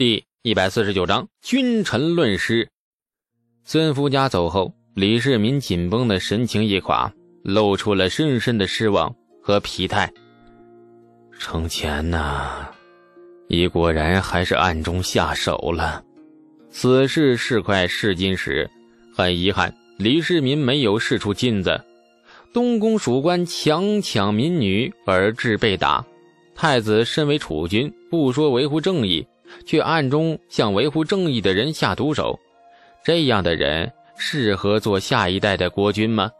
第一百四十九章君臣论师。孙福家走后，李世民紧绷的神情一垮，露出了深深的失望和疲态。程前呐，你果然还是暗中下手了。此事是块试金石，很遗憾，李世民没有试出金子。东宫属官强抢民女而致被打，太子身为储君，不说维护正义。却暗中向维护正义的人下毒手，这样的人适合做下一代的国君吗？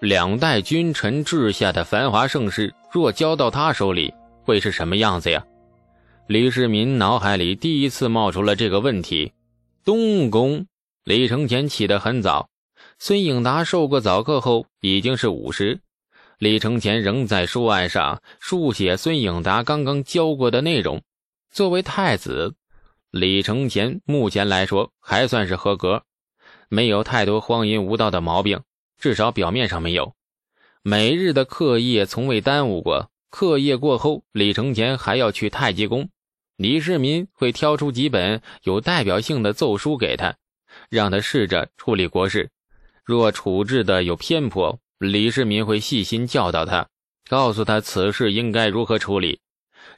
两代君臣治下的繁华盛世，若交到他手里，会是什么样子呀？李世民脑海里第一次冒出了这个问题。东宫，李承乾起得很早，孙颖达受过早课后已经是午时，李承乾仍在书案上书写孙颖达刚刚教过的内容。作为太子，李承乾目前来说还算是合格，没有太多荒淫无道的毛病，至少表面上没有。每日的课业从未耽误过。课业过后，李承乾还要去太极宫，李世民会挑出几本有代表性的奏书给他，让他试着处理国事。若处置的有偏颇，李世民会细心教导他，告诉他此事应该如何处理。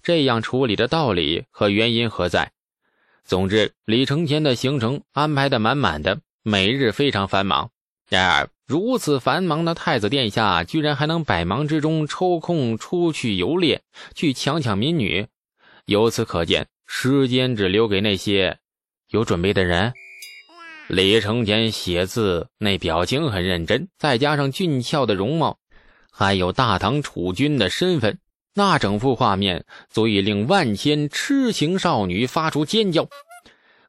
这样处理的道理和原因何在？总之，李承乾的行程安排的满满的，每日非常繁忙。然而，如此繁忙的太子殿下，居然还能百忙之中抽空出去游猎，去强抢民女。由此可见，时间只留给那些有准备的人。李承乾写字那表情很认真，再加上俊俏的容貌，还有大唐储君的身份。那整幅画面足以令万千痴情少女发出尖叫，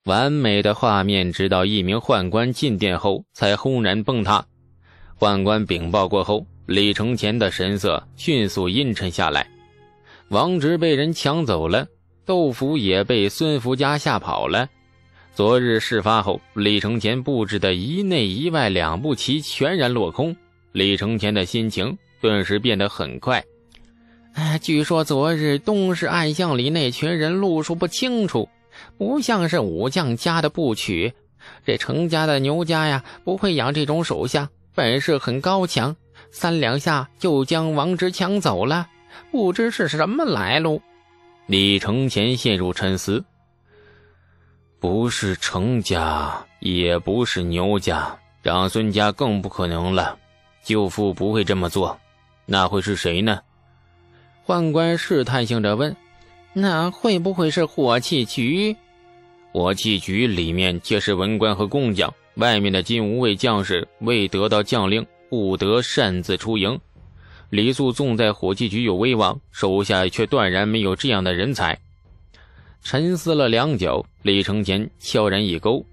完美的画面，直到一名宦官进殿后才轰然崩塌。宦官禀报过后，李承乾的神色迅速阴沉下来。王直被人抢走了，窦福也被孙福家吓跑了。昨日事发后，李承乾布置的一内一外两步棋全然落空，李承乾的心情顿时变得很快。哎，据说昨日东市暗巷里那群人路数不清楚，不像是武将家的部曲。这程家的牛家呀，不会养这种手下，本事很高强，三两下就将王直抢走了，不知是什么来路。李承乾陷入沉思，不是程家，也不是牛家，长孙家更不可能了。舅父不会这么做，那会是谁呢？宦官试探性的问：“那会不会是火器局？火器局里面皆是文官和工匠，外面的金吾卫将士未得到将令，不得擅自出营。李素纵在火器局有威望，手下却断然没有这样的人才。”沉思了良久，李承乾悄然一勾：“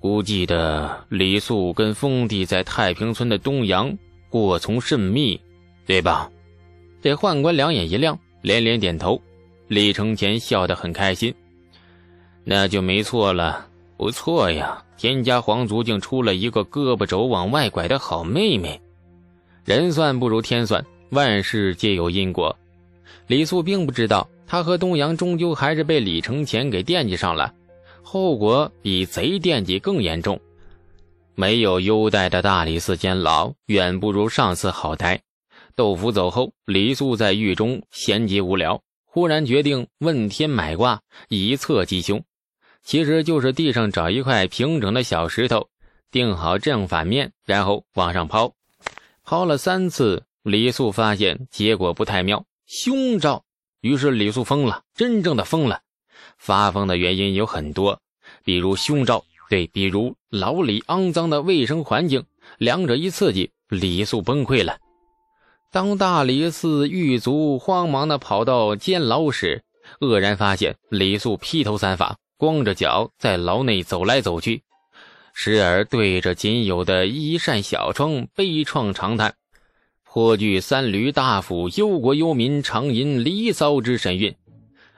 估计的李素跟封地在太平村的东阳过从甚密，对吧？”这宦官两眼一亮，连连点头。李承乾笑得很开心，那就没错了，不错呀！天家皇族竟出了一个胳膊肘往外拐的好妹妹。人算不如天算，万事皆有因果。李素并不知道，他和东阳终究还是被李承乾给惦记上了，后果比贼惦记更严重。没有优待的大理寺监牢，远不如上次好待。窦福走后，李素在狱中闲极无聊，忽然决定问天买卦，以测吉凶。其实就是地上找一块平整的小石头，定好正反面，然后往上抛。抛了三次，李素发现结果不太妙，凶兆。于是李素疯了，真正的疯了。发疯的原因有很多，比如凶兆，对，比如牢里肮脏的卫生环境，两者一刺激，李素崩溃了。当大理寺狱卒慌忙地跑到监牢时，愕然发现李素披头散发、光着脚在牢内走来走去，时而对着仅有的一扇小窗悲怆长叹，颇具三闾大夫忧国忧民、常吟离骚之神韵。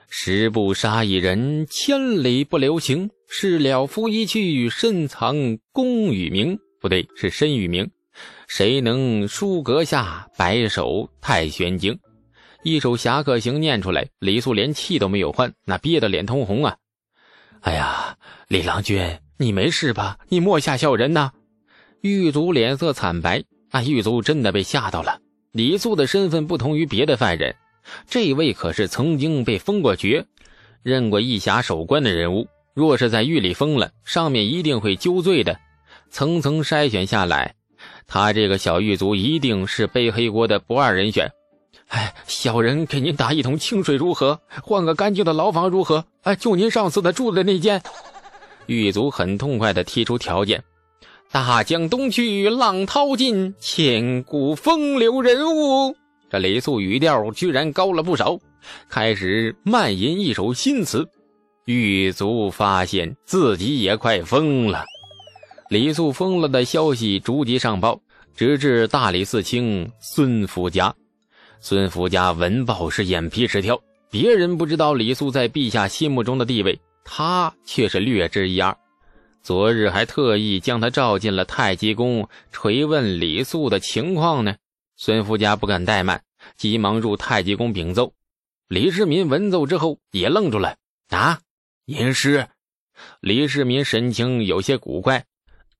十不杀一人，千里不留情。事了拂衣去，深藏功与名。不对，是身与名。谁能书阁下白首太玄经？一首侠客行念出来，李素连气都没有换，那憋得脸通红啊！哎呀，李郎君，你没事吧？你莫吓小人呐！狱卒脸色惨白，那，狱卒真的被吓到了。李素的身份不同于别的犯人，这位可是曾经被封过爵、任过义侠守关的人物。若是在狱里封了，上面一定会揪罪的。层层筛选下来，他这个小狱卒一定是背黑锅的不二人选。哎，小人给您打一桶清水如何？换个干净的牢房如何？哎，就您上次的住的那间。狱卒很痛快地提出条件：大江东去，浪淘尽，千古风流人物。这李素语调居然高了不少，开始慢吟一首新词。狱卒发现自己也快疯了，李素疯了的消息逐级上报，直至大理寺卿孙福家。孙福家闻报是眼皮直跳，别人不知道李素在陛下心目中的地位，他却是略知一二。昨日还特意将他召进了太极宫，垂问李素的情况呢。孙福家不敢怠慢，急忙入太极宫禀奏。李世民闻奏之后也愣住了，啊！吟诗，李世民神情有些古怪。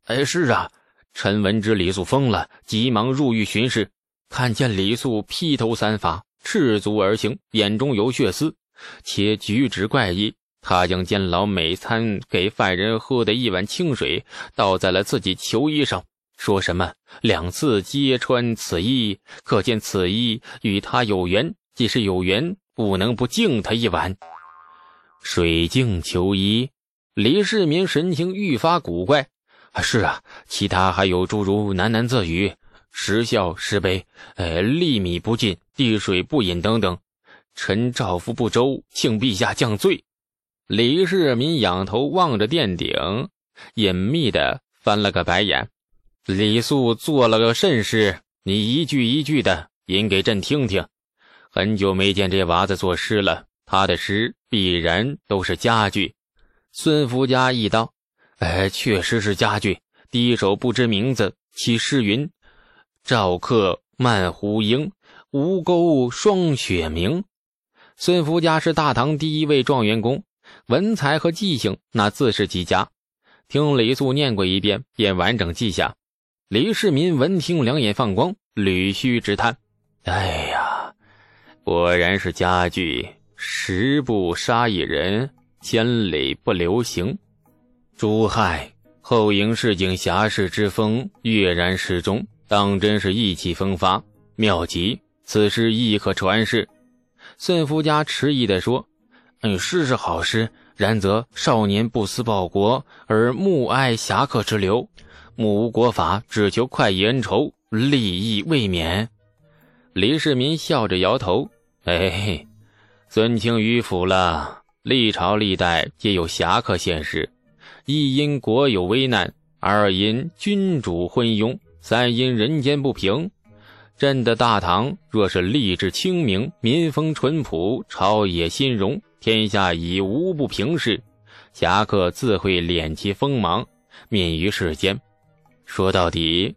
哎，是啊，陈文之李素疯了，急忙入狱巡视，看见李素披头散发，赤足而行，眼中有血丝，且举止怪异。他将监牢每餐给犯人喝的一碗清水倒在了自己囚衣上，说什么两次揭穿此衣，可见此衣与他有缘。既是有缘，不能不敬他一碗。水镜求医，李世民神情愈发古怪。是啊，其他还有诸如喃喃自语、时笑时悲、呃，粒米不进、滴水不饮等等。臣照拂不周，请陛下降罪。李世民仰头望着殿顶，隐秘的翻了个白眼。李素做了个甚事？你一句一句的吟给朕听听。很久没见这娃子作诗了。他的诗必然都是佳句。孙福家一道：“哎，确实是佳句。第一首不知名字，其诗云：‘赵客漫胡缨，吴钩霜雪明。’孙福家是大唐第一位状元公，文才和记性那自是极佳。听李素念过一遍，便完整记下。李世民闻听，两眼放光，捋须直叹：‘哎呀，果然是佳句。’”十步杀一人，千里不留行。朱亥后营市井侠士之风跃然诗中，当真是意气风发，妙极。此诗亦可传世。孙福家迟疑地说：“嗯，诗是好诗，然则少年不思报国，而慕爱侠客之流，目无国法，只求快意恩仇，利益未免。”李世民笑着摇头：“哎。”孙卿迂腐了。历朝历代皆有侠客现世，一因国有危难，二因君主昏庸，三因人间不平。朕的大唐若是吏治清明，民风淳朴，朝野兴荣，天下已无不平事，侠客自会敛其锋芒，免于世间。说到底，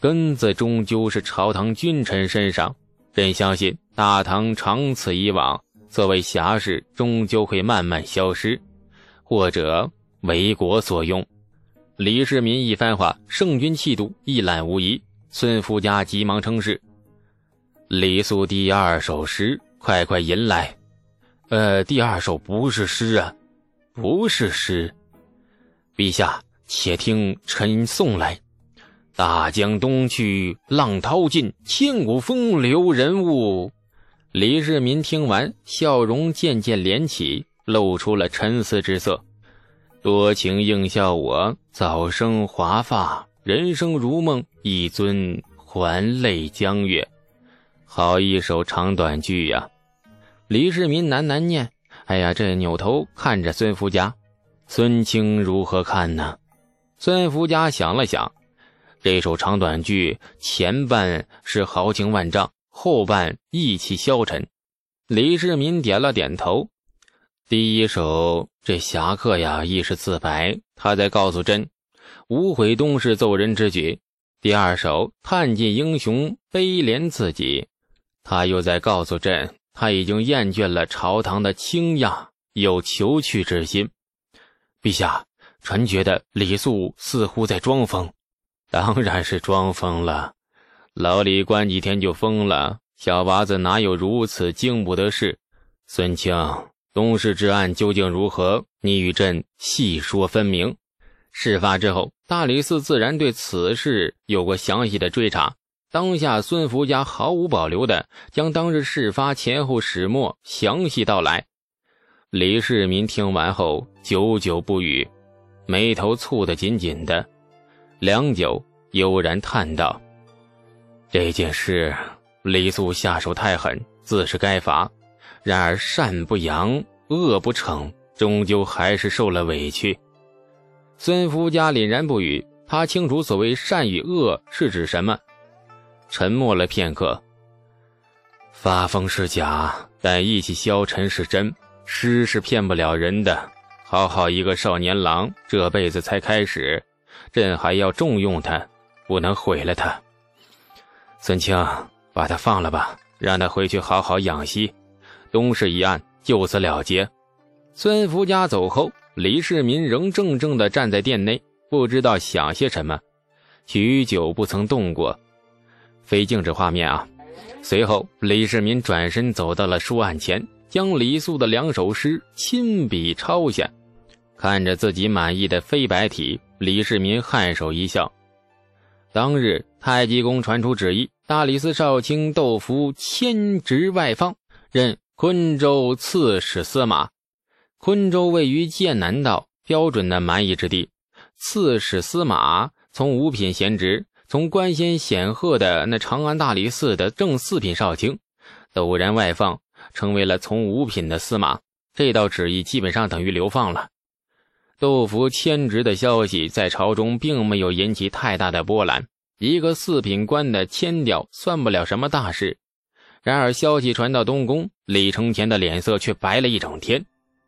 根子终究是朝堂君臣身上。朕相信大唐长此以往。作为侠士，终究会慢慢消失，或者为国所用。李世民一番话，圣君气度一览无遗。孙福家急忙称是。李素第二首诗，快快吟来。呃，第二首不是诗啊，不是诗。陛下，且听臣送来：大江东去，浪淘尽，千古风流人物。李世民听完，笑容渐渐敛起，露出了沉思之色。多情应笑我，早生华发，人生如梦，一尊还酹江月。好一首长短句呀！李世民喃喃念：“哎呀，这扭头看着孙福家，孙清如何看呢？”孙福家想了想，这首长短句前半是豪情万丈。后半意气消沉，李世民点了点头。第一首这侠客呀，亦是自白，他在告诉朕，无悔东市奏人之举。第二首探尽英雄，悲怜自己，他又在告诉朕，他已经厌倦了朝堂的倾轧，有求去之心。陛下，臣觉得李肃似乎在装疯。当然是装疯了，老李关几天就疯了。小娃子哪有如此经不得事？孙清，东市之案究竟如何？你与朕细说分明。事发之后，大理寺自然对此事有过详细的追查。当下，孙福家毫无保留的将当日事发前后始末详细道来。李世民听完后，久久不语，眉头蹙得紧紧的。良久，悠然叹道：“这件事，李素下手太狠，自是该罚。然而善不扬，恶不惩，终究还是受了委屈。”孙福家凛然不语，他清楚所谓善与恶是指什么。沉默了片刻，发疯是假，但意气消沉是真。诗是骗不了人的。好好一个少年郎，这辈子才开始，朕还要重用他，不能毁了他。孙清，把他放了吧，让他回去好好养息。东市一案就此了结。孙福家走后，李世民仍怔怔地站在殿内，不知道想些什么，许久不曾动过。非静止画面啊！随后，李世民转身走到了书案前，将李肃的两首诗亲笔抄下。看着自己满意的飞白体，李世民颔首一笑。当日，太极宫传出旨意，大理寺少卿窦福迁职外放，任昆州刺史司马。昆州位于剑南道，标准的蛮夷之地。刺史司马从五品闲职。从官衔显赫的那长安大理寺的正四品少卿，陡然外放，成为了从五品的司马。这道旨意基本上等于流放了。窦福迁职的消息在朝中并没有引起太大的波澜，一个四品官的迁调算不了什么大事。然而消息传到东宫，李承乾的脸色却白了一整天。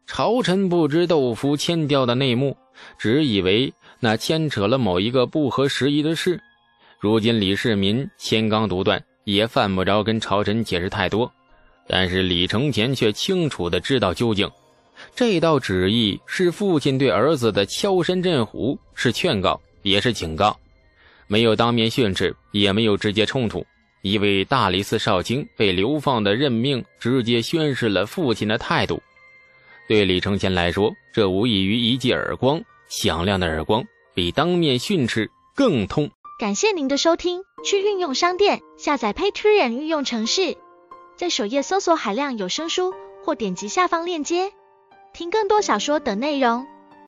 朝臣不知窦福迁调的内幕，只以为那牵扯了某一个不合时宜的事。如今李世民千刚独断，也犯不着跟朝臣解释太多。但是李承乾却清楚的知道究竟，这道旨意是父亲对儿子的敲山震虎，是劝告，也是警告。没有当面训斥，也没有直接冲突。一位大理寺少卿被流放的任命，直接宣示了父亲的态度。对李承乾来说，这无异于一记耳光，响亮的耳光，比当面训斥更痛。感谢您的收听，去运用商店下载 Patreon 运用城市，在首页搜索海量有声书，或点击下方链接听更多小说等内容。